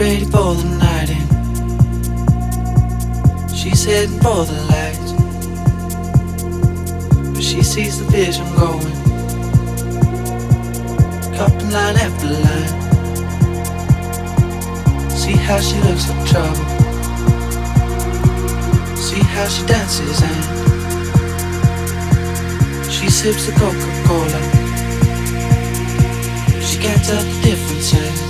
Ready for the night in. She's heading for the lights. But she sees the vision going. Cupping line after line. See how she looks like trouble. See how she dances and she sips the Coca-Cola. She can't tell the difference.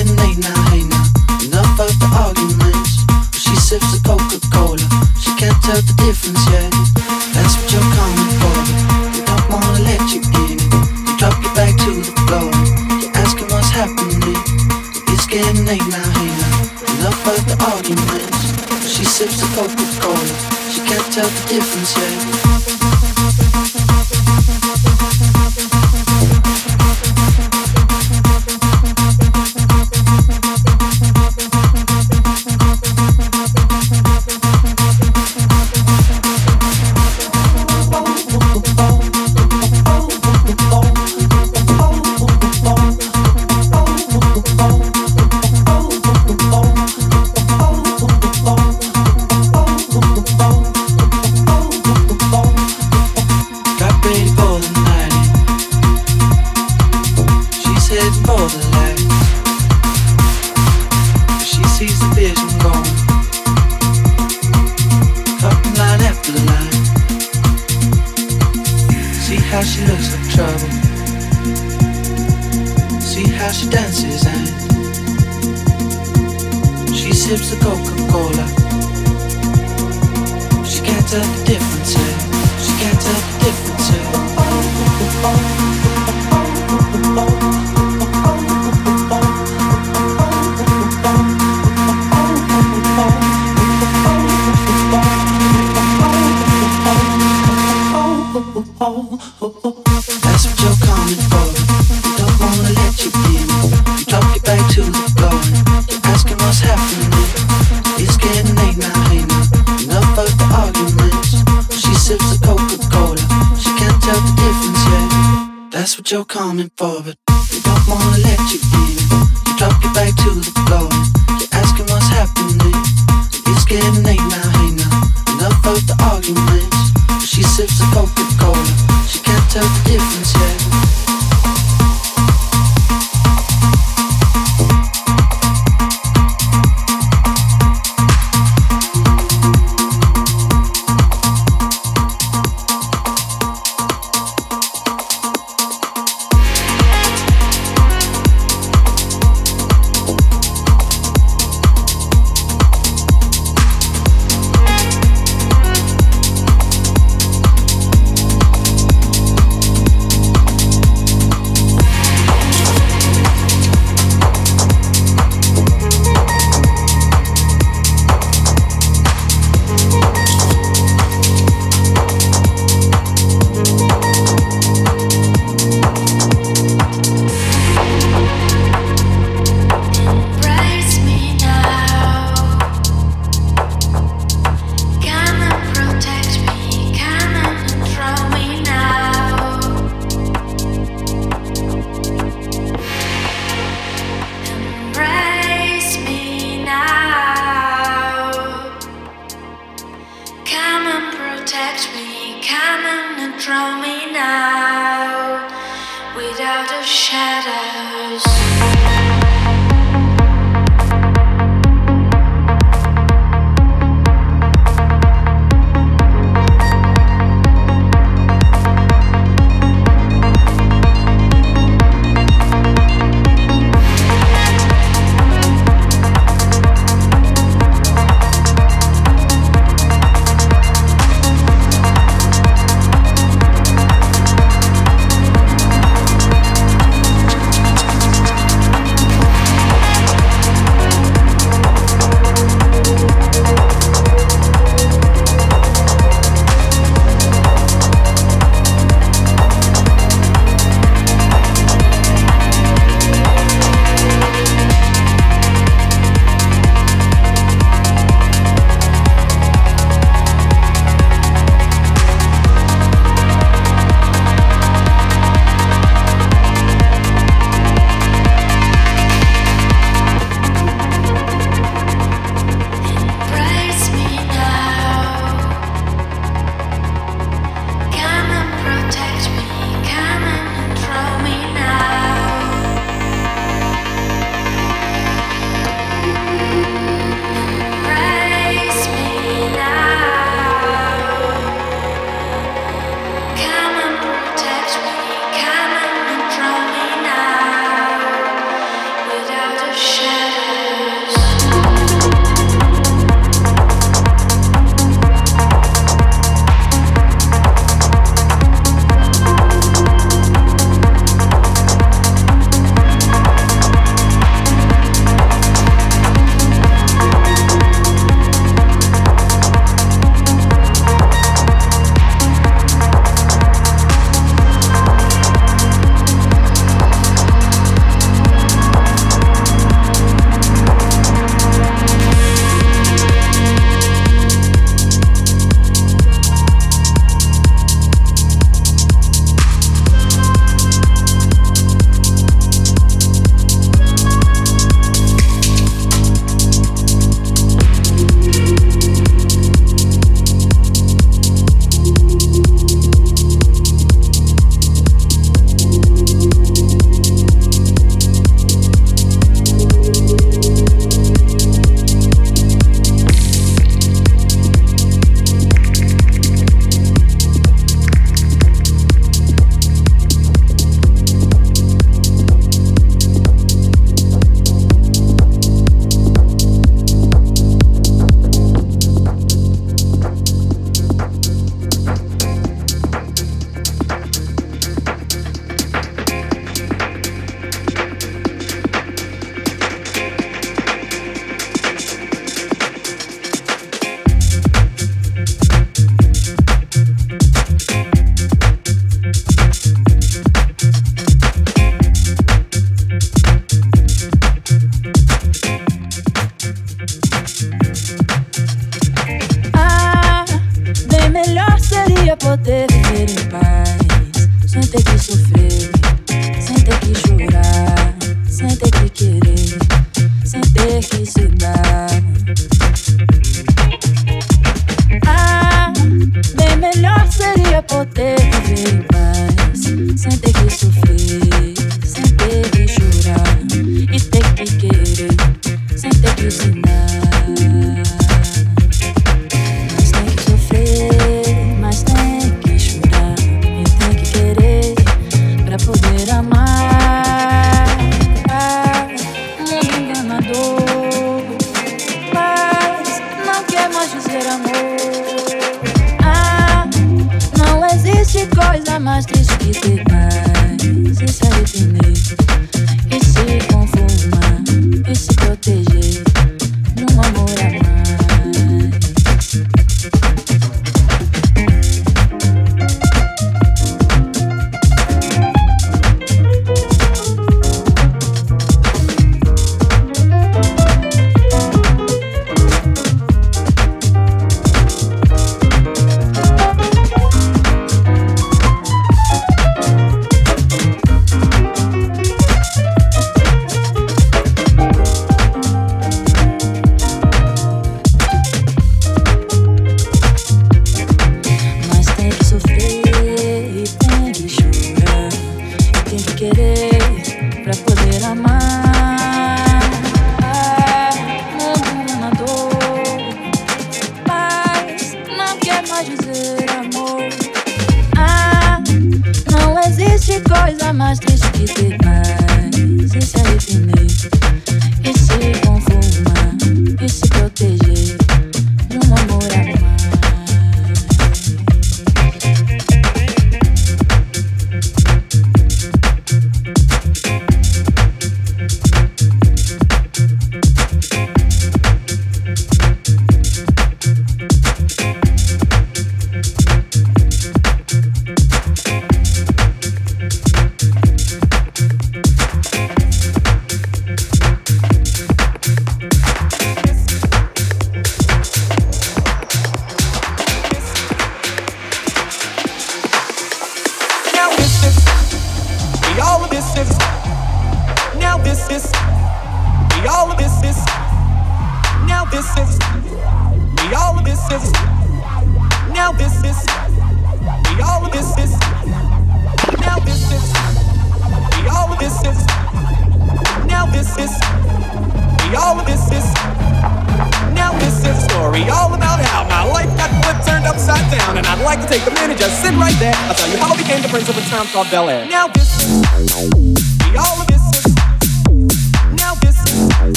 Getting late now, hey now. Enough of the arguments. She sips a Coca Cola. She can't tell the difference yet. That's what you're calling for. They don't wanna let you in. You drop your back to the floor. You're asking what's happening. It's getting late now, hey now, Enough the arguments. She sips the Coca-Cola. She can't tell the difference yet.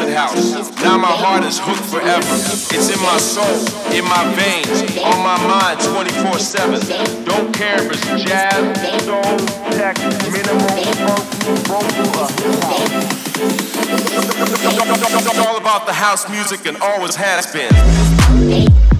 Acid House. Now my heart is hooked forever. It's in my soul, in my veins, on my mind 24 7. Don't care if it's jazz, soul, tech, minimal, funk, vocal, or It's all about the house music and always has been.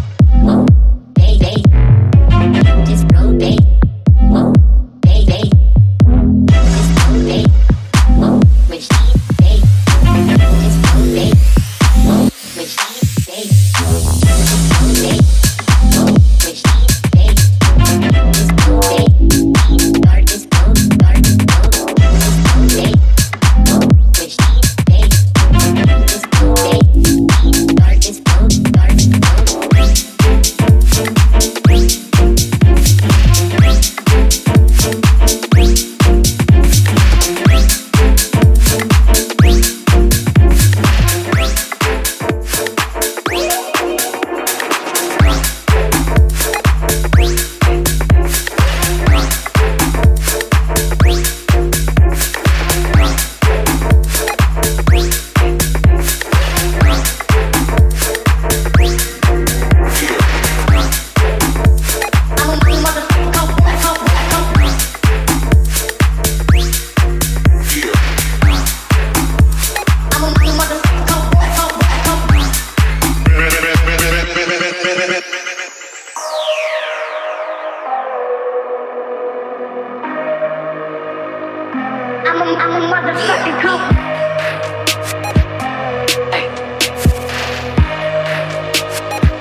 I'm, a motherfucking cop.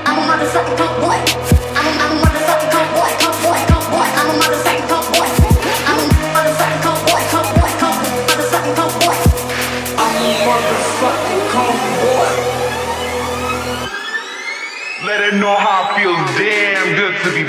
I'm a motherfucking cop boy. I'm a, I'm a motherfucking coke boy, coke boy, coke boy. I'm a motherfucking coke boy. I'm a motherfucking coke boy, coke boy, coke motherfucking coke boy. I'm a motherfucking coke boy. Let it know how I feel damn good to be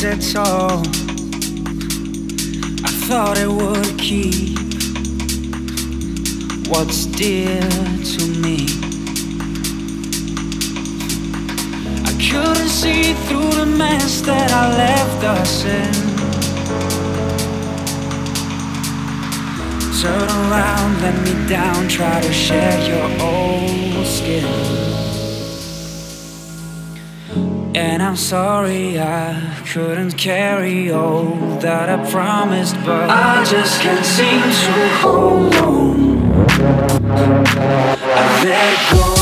That's all. I thought I would keep what's dear to me. I couldn't see through the mess that I left us in. Turn around, let me down, try to share your old skin. And I'm sorry I couldn't carry all that I promised, but I just can't seem to hold on. I let go.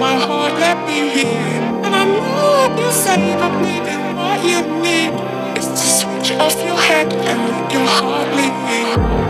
my heart, let me hear. And I know what you say but maybe what you need is to switch off your head and let your heart leave.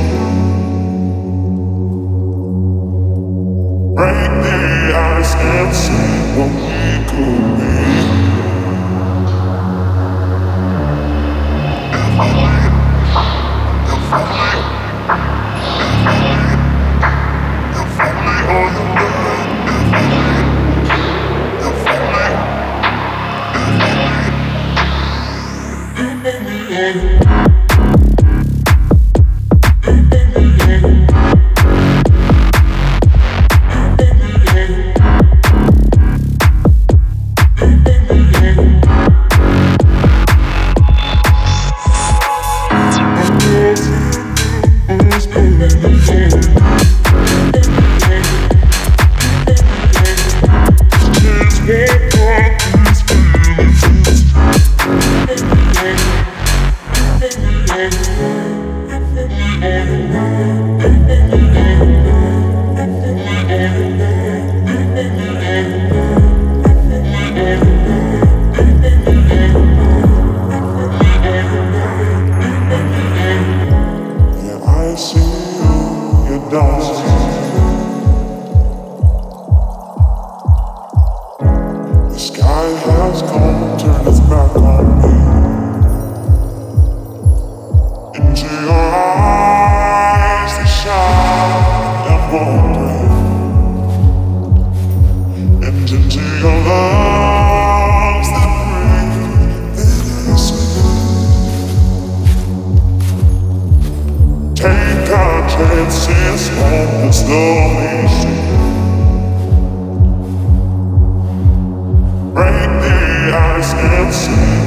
we